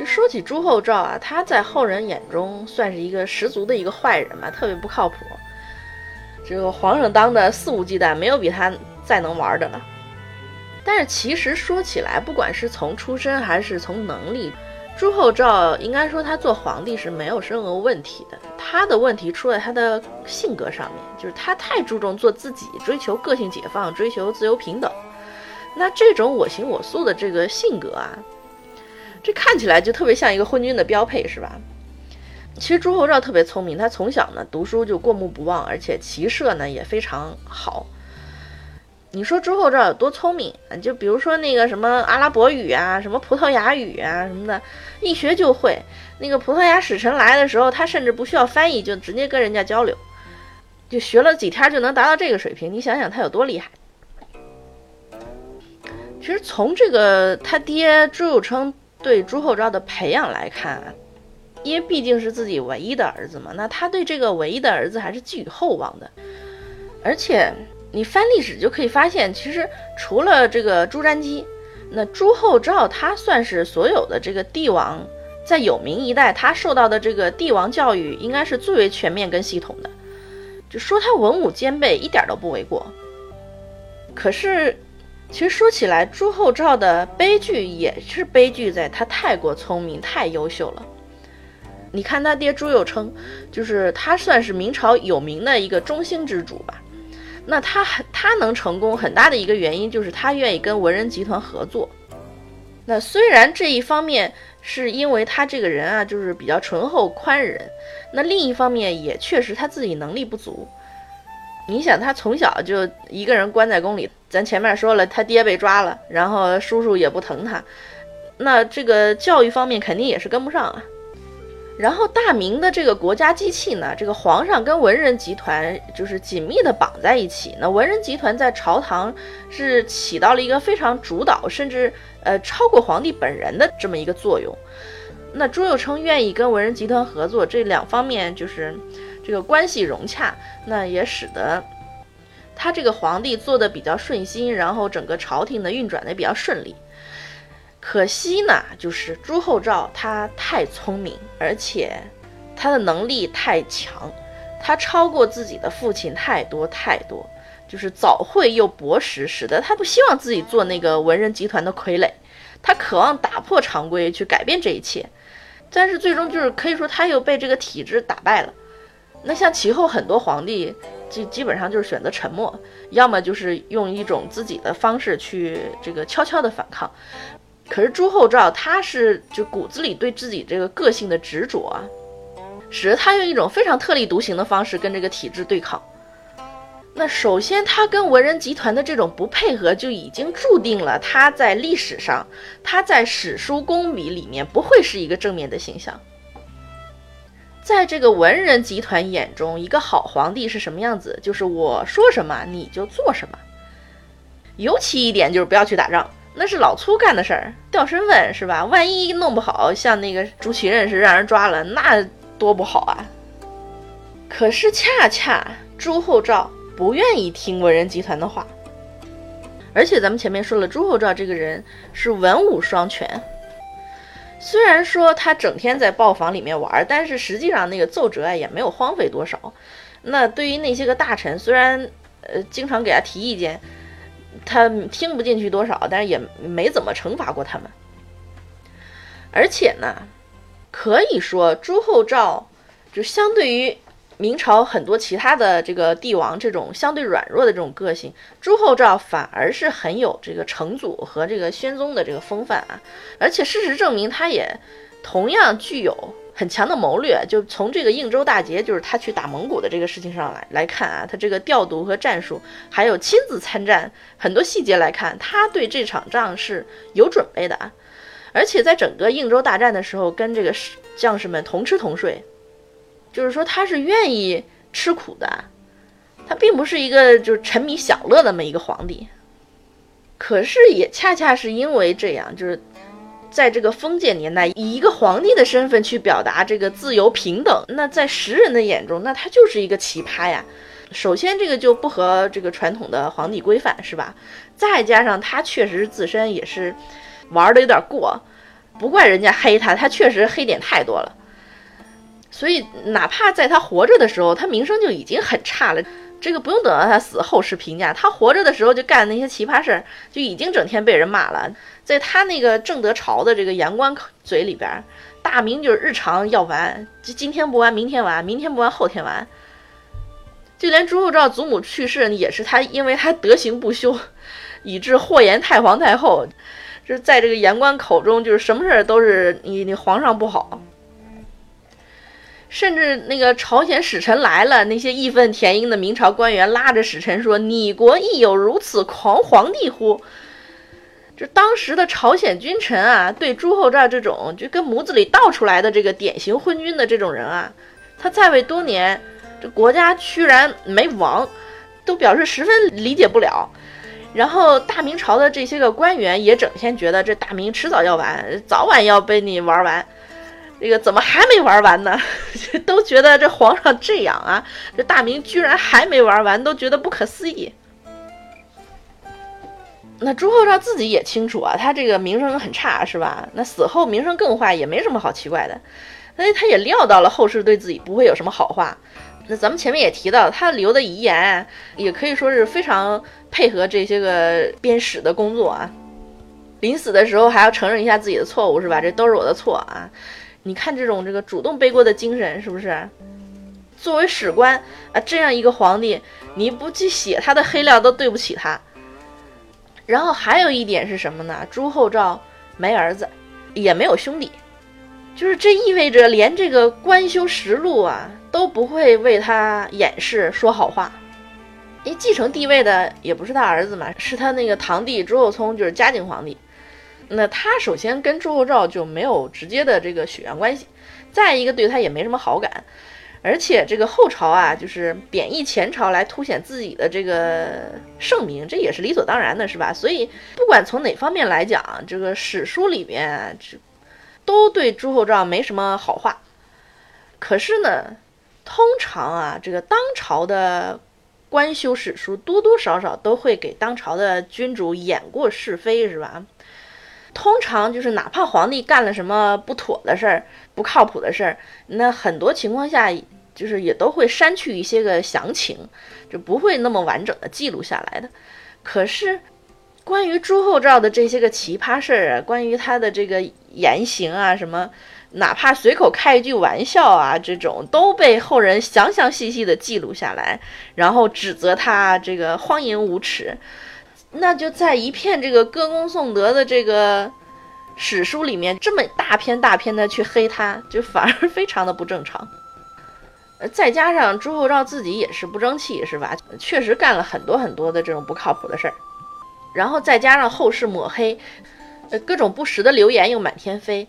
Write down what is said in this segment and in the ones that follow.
就说起朱厚照啊，他在后人眼中算是一个十足的一个坏人嘛，特别不靠谱。这个皇上当的肆无忌惮，没有比他再能玩的了。但是其实说起来，不管是从出身还是从能力，朱厚照应该说他做皇帝是没有任何问题的。他的问题出在他的性格上面，就是他太注重做自己，追求个性解放，追求自由平等。那这种我行我素的这个性格啊，这看起来就特别像一个昏君的标配，是吧？其实朱厚照特别聪明，他从小呢读书就过目不忘，而且骑射呢也非常好。你说朱厚照有多聪明啊？就比如说那个什么阿拉伯语啊，什么葡萄牙语啊什么的，一学就会。那个葡萄牙使臣来的时候，他甚至不需要翻译，就直接跟人家交流，就学了几天就能达到这个水平。你想想他有多厉害？其实从这个他爹朱佑樘对朱厚照的培养来看，因为毕竟是自己唯一的儿子嘛，那他对这个唯一的儿子还是寄予厚望的。而且你翻历史就可以发现，其实除了这个朱瞻基，那朱厚照他算是所有的这个帝王在有明一代他受到的这个帝王教育应该是最为全面跟系统的，就说他文武兼备一点都不为过。可是。其实说起来，朱厚照的悲剧也是悲剧，在他太过聪明、太优秀了。你看他爹朱佑樘，就是他算是明朝有名的一个中兴之主吧。那他他能成功，很大的一个原因就是他愿意跟文人集团合作。那虽然这一方面是因为他这个人啊，就是比较醇厚宽仁，那另一方面也确实他自己能力不足。你想，他从小就一个人关在宫里。咱前面说了，他爹被抓了，然后叔叔也不疼他，那这个教育方面肯定也是跟不上啊。然后大明的这个国家机器呢，这个皇上跟文人集团就是紧密的绑在一起。那文人集团在朝堂是起到了一个非常主导，甚至呃超过皇帝本人的这么一个作用。那朱佑樘愿意跟文人集团合作，这两方面就是。这个关系融洽，那也使得他这个皇帝做的比较顺心，然后整个朝廷呢运转的比较顺利。可惜呢，就是朱厚照他太聪明，而且他的能力太强，他超过自己的父亲太多太多，就是早慧又博识，使得他不希望自己做那个文人集团的傀儡，他渴望打破常规去改变这一切，但是最终就是可以说他又被这个体制打败了。那像其后很多皇帝，基基本上就是选择沉默，要么就是用一种自己的方式去这个悄悄的反抗。可是朱厚照他是就骨子里对自己这个个性的执着啊，使得他用一种非常特立独行的方式跟这个体制对抗。那首先他跟文人集团的这种不配合，就已经注定了他在历史上，他在史书公笔里面不会是一个正面的形象。在这个文人集团眼中，一个好皇帝是什么样子？就是我说什么你就做什么。尤其一点就是不要去打仗，那是老粗干的事儿，掉身份是吧？万一弄不好，像那个朱祁镇是让人抓了，那多不好啊。可是恰恰朱厚照不愿意听文人集团的话，而且咱们前面说了，朱厚照这个人是文武双全。虽然说他整天在豹房里面玩，但是实际上那个奏折啊也没有荒废多少。那对于那些个大臣，虽然呃经常给他提意见，他听不进去多少，但是也没怎么惩罚过他们。而且呢，可以说朱厚照就相对于。明朝很多其他的这个帝王，这种相对软弱的这种个性，朱厚照反而是很有这个成祖和这个宣宗的这个风范啊。而且事实证明，他也同样具有很强的谋略。就从这个应州大捷，就是他去打蒙古的这个事情上来来看啊，他这个调度和战术，还有亲自参战很多细节来看，他对这场仗是有准备的啊。而且在整个应州大战的时候，跟这个将士们同吃同睡。就是说他是愿意吃苦的，他并不是一个就是沉迷享乐的那么一个皇帝。可是也恰恰是因为这样，就是在这个封建年代，以一个皇帝的身份去表达这个自由平等，那在时人的眼中，那他就是一个奇葩呀。首先这个就不合这个传统的皇帝规范，是吧？再加上他确实自身也是玩的有点过。不怪人家黑他，他确实黑点太多了。所以，哪怕在他活着的时候，他名声就已经很差了。这个不用等到他死后世评价，他活着的时候就干那些奇葩事儿，就已经整天被人骂了。在他那个正德朝的这个言官嘴里边，大明就是日常要完，就今天不完，明天完，明天不完，后天完。就连朱厚照祖母去世，也是他因为他德行不修，以致祸延太皇太后。就是在这个言官口中，就是什么事儿都是你你皇上不好。甚至那个朝鲜使臣来了，那些义愤填膺的明朝官员拉着使臣说：“你国亦有如此狂皇帝乎？”这当时的朝鲜君臣啊，对朱厚照这种就跟模子里倒出来的这个典型昏君的这种人啊，他在位多年，这国家居然没亡，都表示十分理解不了。然后大明朝的这些个官员也整天觉得这大明迟早要完，早晚要被你玩完。这个怎么还没玩完呢？都觉得这皇上这样啊，这大明居然还没玩完，都觉得不可思议。那朱厚照自己也清楚啊，他这个名声很差，是吧？那死后名声更坏，也没什么好奇怪的。所以他也料到了后世对自己不会有什么好话。那咱们前面也提到，他留的遗言也可以说是非常配合这些个编史的工作啊。临死的时候还要承认一下自己的错误，是吧？这都是我的错啊。你看这种这个主动背锅的精神是不是？作为史官啊，这样一个皇帝，你不去写他的黑料都对不起他。然后还有一点是什么呢？朱厚照没儿子，也没有兄弟，就是这意味着连这个官修实录啊都不会为他掩饰说好话。因为继承帝位的也不是他儿子嘛，是他那个堂弟朱厚熜，就是嘉靖皇帝。那他首先跟朱厚照就没有直接的这个血缘关系，再一个对他也没什么好感，而且这个后朝啊，就是贬义前朝来凸显自己的这个盛名，这也是理所当然的，是吧？所以不管从哪方面来讲，这个史书里面这都对朱厚照没什么好话。可是呢，通常啊，这个当朝的官修史书多多少少都会给当朝的君主掩过是非，是吧？通常就是，哪怕皇帝干了什么不妥的事儿、不靠谱的事儿，那很多情况下就是也都会删去一些个详情，就不会那么完整的记录下来的。可是，关于朱厚照的这些个奇葩事儿啊，关于他的这个言行啊，什么，哪怕随口开一句玩笑啊，这种都被后人详详细细的记录下来，然后指责他这个荒淫无耻。那就在一片这个歌功颂德的这个史书里面，这么大篇大篇的去黑他，就反而非常的不正常。呃，再加上朱厚照自己也是不争气，是吧？确实干了很多很多的这种不靠谱的事儿。然后再加上后世抹黑，呃，各种不实的流言又满天飞。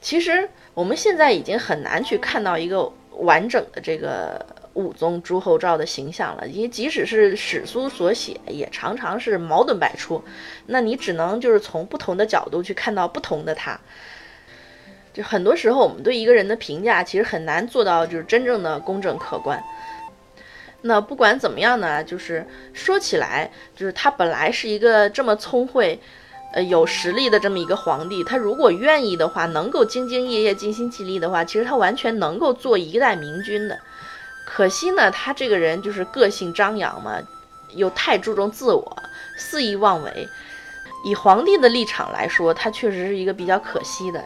其实我们现在已经很难去看到一个完整的这个。武宗朱厚照的形象了，因为即使是史书所写，也常常是矛盾百出。那你只能就是从不同的角度去看到不同的他。就很多时候，我们对一个人的评价其实很难做到就是真正的公正客观。那不管怎么样呢，就是说起来，就是他本来是一个这么聪慧、呃有实力的这么一个皇帝，他如果愿意的话，能够兢兢业业、尽心尽力的话，其实他完全能够做一代明君的。可惜呢，他这个人就是个性张扬嘛，又太注重自我，肆意妄为。以皇帝的立场来说，他确实是一个比较可惜的，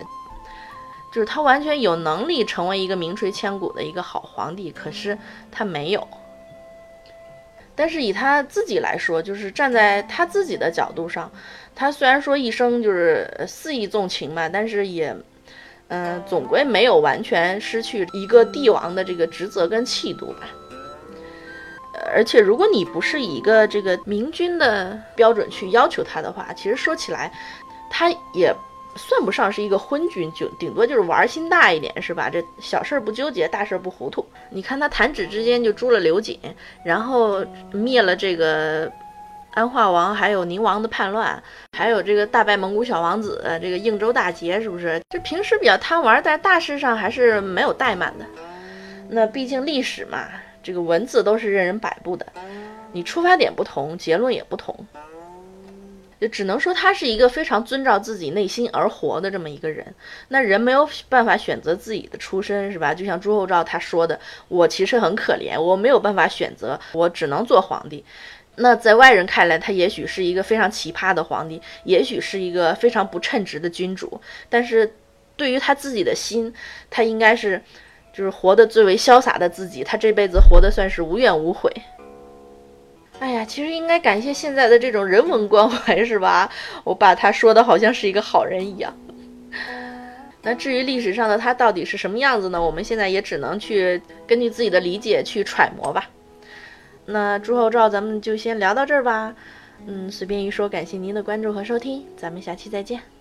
就是他完全有能力成为一个名垂千古的一个好皇帝，可是他没有。但是以他自己来说，就是站在他自己的角度上，他虽然说一生就是肆意纵情嘛，但是也。嗯，总归没有完全失去一个帝王的这个职责跟气度吧。而且，如果你不是以一个这个明君的标准去要求他的话，其实说起来，他也算不上是一个昏君，就顶多就是玩心大一点，是吧？这小事不纠结，大事不糊涂。你看他弹指之间就诛了刘瑾，然后灭了这个。安化王还有宁王的叛乱，还有这个大败蒙古小王子，这个应州大捷，是不是？就平时比较贪玩，在大事上还是没有怠慢的。那毕竟历史嘛，这个文字都是任人摆布的，你出发点不同，结论也不同。就只能说他是一个非常遵照自己内心而活的这么一个人。那人没有办法选择自己的出身，是吧？就像朱厚照他说的：“我其实很可怜，我没有办法选择，我只能做皇帝。”那在外人看来，他也许是一个非常奇葩的皇帝，也许是一个非常不称职的君主。但是，对于他自己的心，他应该是就是活得最为潇洒的自己。他这辈子活得算是无怨无悔。哎呀，其实应该感谢现在的这种人文关怀，是吧？我把他说的好像是一个好人一样。那至于历史上的他到底是什么样子呢？我们现在也只能去根据自己的理解去揣摩吧。那朱厚照，咱们就先聊到这儿吧。嗯，随便一说，感谢您的关注和收听，咱们下期再见。